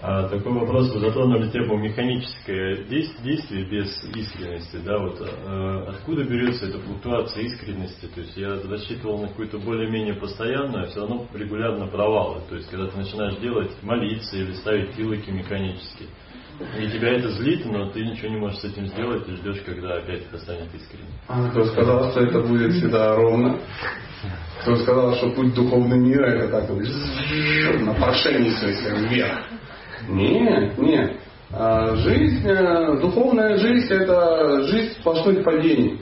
А, такой вопрос, вы затронули тему механическое действие без искренности, да, вот э, откуда берется эта флуктуация искренности, то есть я рассчитывал на какую-то более-менее постоянную, а все равно регулярно провалы, то есть когда ты начинаешь делать, молиться или ставить пилоки механически, и тебя это злит, но ты ничего не можешь с этим сделать, ты ждешь, когда опять это станет искренним. А кто сказал, что это будет всегда ровно? Кто сказал, что путь духовного мира это так вот на паршеннице вверх? Нет, нет. А жизнь, э, духовная жизнь это жизнь сплошных падений.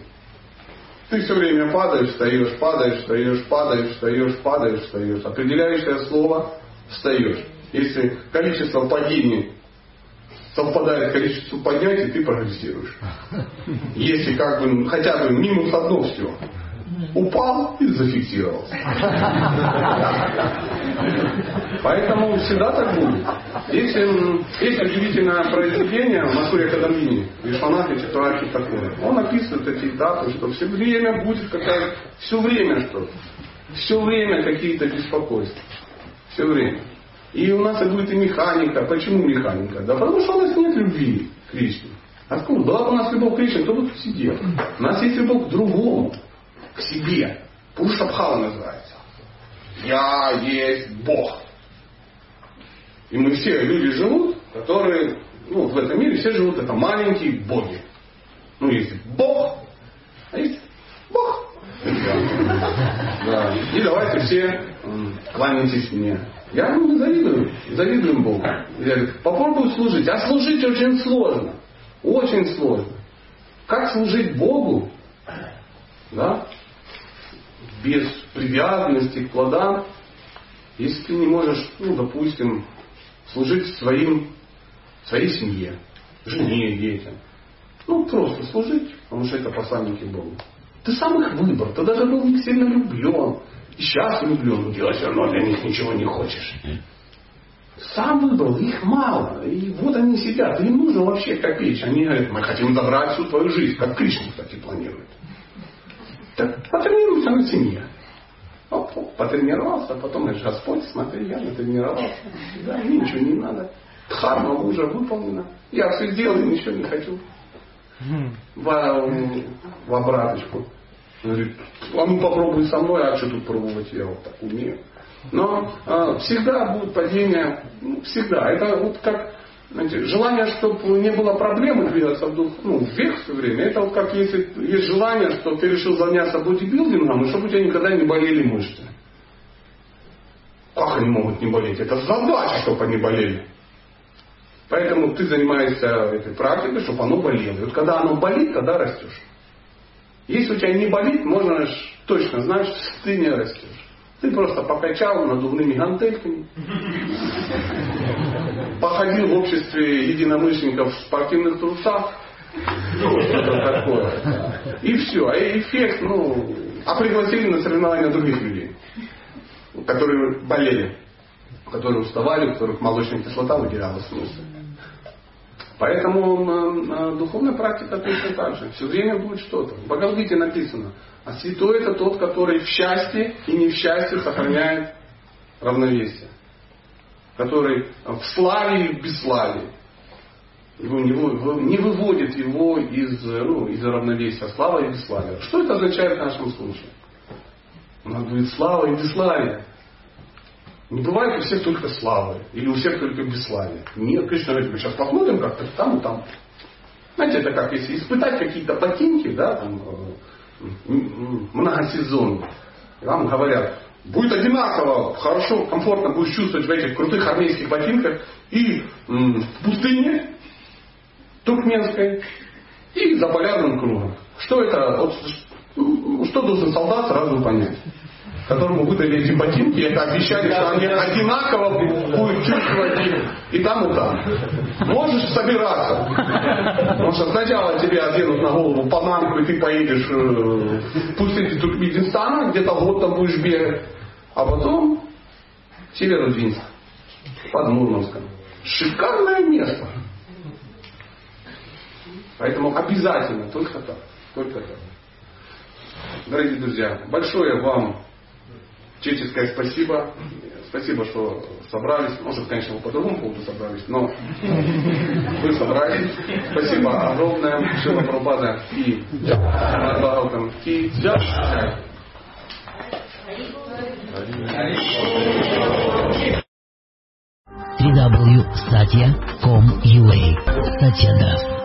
Ты все время падаешь, встаешь, падаешь, встаешь, падаешь, встаешь, падаешь, встаешь. Определяющее слово встаешь. Если количество падений совпадает количеству поднятий, ты прогрессируешь. Если как бы хотя бы минус одно все, упал и зафиксировался. Поэтому всегда так будет. Есть, есть удивительное произведение Масури Кадамини, Вишванати Чатураки такое. Он описывает эти этапы, что все время будет какая-то, все время что-то. Все время какие-то беспокойства. Все время. И у нас это будет и механика. Почему механика? Да потому что у нас нет любви к Кришне. Откуда? Была бы у нас любовь к Кришне, кто бы тут сидел. У нас есть любовь к другому, к себе. Пушабхава называется. Я есть Бог. И мы все люди живут, которые, ну, в этом мире все живут, это маленькие боги. Ну, есть Бог, а есть Бог. Да. И давайте все кланяйтесь мне. Я ну, завидую, завидуем Богу. Я говорю, попробуй служить. А служить очень сложно. Очень сложно. Как служить Богу? Да? Без привязанности к плодам. Если ты не можешь, ну, допустим, служить своим, своей семье, жене, детям. Ну, просто служить, потому что это посланники Бога. Ты сам их выбор, ты даже был не сильно влюблен. И сейчас влюблен, но делать все равно для них ничего не хочешь. Сам выбрал, их мало. И вот они сидят, им нужно вообще копеечь. Они говорят, мы хотим забрать всю твою жизнь, как Кришна, кстати, планирует. Так потренируйся на семье. Оп, оп, потренировался, а потом говоришь, Господь, смотри, я натренировался. Да, мне ничего не надо. Дхарма уже выполнена. Я все сделал и ничего не хочу. В, в обраточку. Говорит, а ну попробуй со мной, а что тут пробовать, я вот так умею. Но э, всегда будут падения, ну, всегда. Это вот как знаете, желание, чтобы не было проблемы двигаться в дух, ну, вверх все время. Это вот как если есть желание, что ты решил заняться бодибилдингом, и чтобы у тебя никогда не болели мышцы. Как они могут не болеть? Это задача, чтобы они болели. Поэтому ты занимаешься этой практикой, чтобы оно болело. И вот когда оно болит, тогда растешь. Если у тебя не болит, можно точно знать, что ты не растешь. Ты просто покачал надувными гантельками, походил в обществе единомышленников в спортивных трусах, ну, что-то такое. И все. А эффект, ну, а пригласили на соревнования других людей, которые болели, которые уставали, у которых молочная кислота выделялась в мышцы. Поэтому э, духовная практика точно так же. Все время будет что-то. В Бхагавдгите написано, а святой это тот, который в счастье и не в счастье сохраняет равновесие. Который в славе и в бесславии. Его не, не выводит его из, ну, из равновесия слава и бесславие. Что это означает в нашем случае? У нас будет слава и бесславие. Не бывает у всех только славы. Или у всех только бесславие. Нет, Кришна говорит, мы сейчас посмотрим как-то там и там. Знаете, это как если испытать какие-то ботинки, да, там, э, многосезонные. Вам говорят, будет одинаково, хорошо, комфортно будешь чувствовать в этих крутых армейских ботинках и в пустыне туркменской, и за полярным кругом. Что это? Что должен солдат сразу понять? Которому выдали эти ботинки, это обещали, что они одинаково будут чувствовать и там, и там. Можешь собираться. Потому что сначала тебе оденут на голову панамку, и ты поедешь э, в пустыне Туркменистана, где-то год там будешь бегать, а потом Северодвинск, под Мурманском. Шикарное место. Поэтому обязательно, только так, только так. Дорогие друзья, большое вам Чеческое спасибо. Спасибо, что собрались. Может, конечно, вы по другому поводу собрались, но вы собрались. Спасибо огромное. Шила Прабхада и Бхагаватам Ки. www.satya.com.ua Satya Das